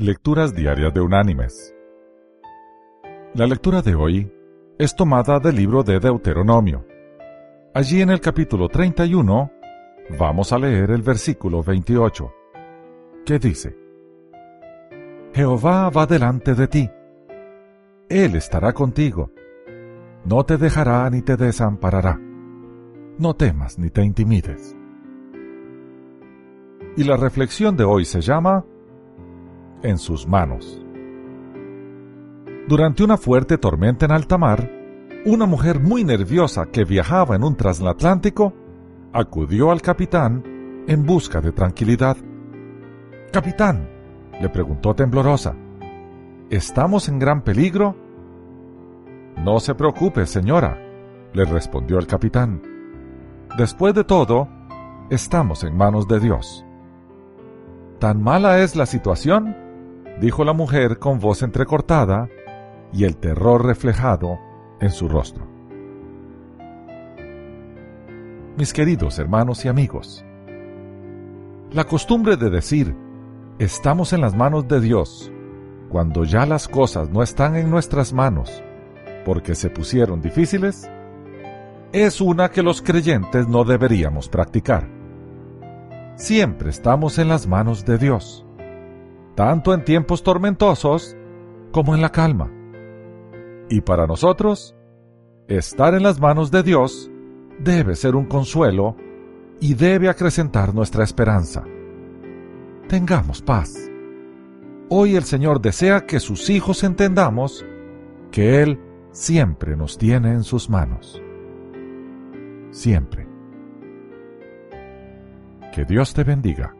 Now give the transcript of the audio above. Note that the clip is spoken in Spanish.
Lecturas Diarias de Unánimes. La lectura de hoy es tomada del libro de Deuteronomio. Allí en el capítulo 31 vamos a leer el versículo 28, que dice, Jehová va delante de ti. Él estará contigo. No te dejará ni te desamparará. No temas ni te intimides. Y la reflexión de hoy se llama En sus manos. Durante una fuerte tormenta en alta mar, una mujer muy nerviosa que viajaba en un transatlántico acudió al capitán en busca de tranquilidad. Capitán, le preguntó temblorosa, ¿estamos en gran peligro? No se preocupe, señora, le respondió el capitán. Después de todo, estamos en manos de Dios. ¿Tan mala es la situación? Dijo la mujer con voz entrecortada y el terror reflejado en su rostro. Mis queridos hermanos y amigos, la costumbre de decir estamos en las manos de Dios cuando ya las cosas no están en nuestras manos porque se pusieron difíciles es una que los creyentes no deberíamos practicar. Siempre estamos en las manos de Dios, tanto en tiempos tormentosos como en la calma. Y para nosotros, estar en las manos de Dios debe ser un consuelo y debe acrecentar nuestra esperanza. Tengamos paz. Hoy el Señor desea que sus hijos entendamos que Él siempre nos tiene en sus manos. Siempre. Que Dios te bendiga.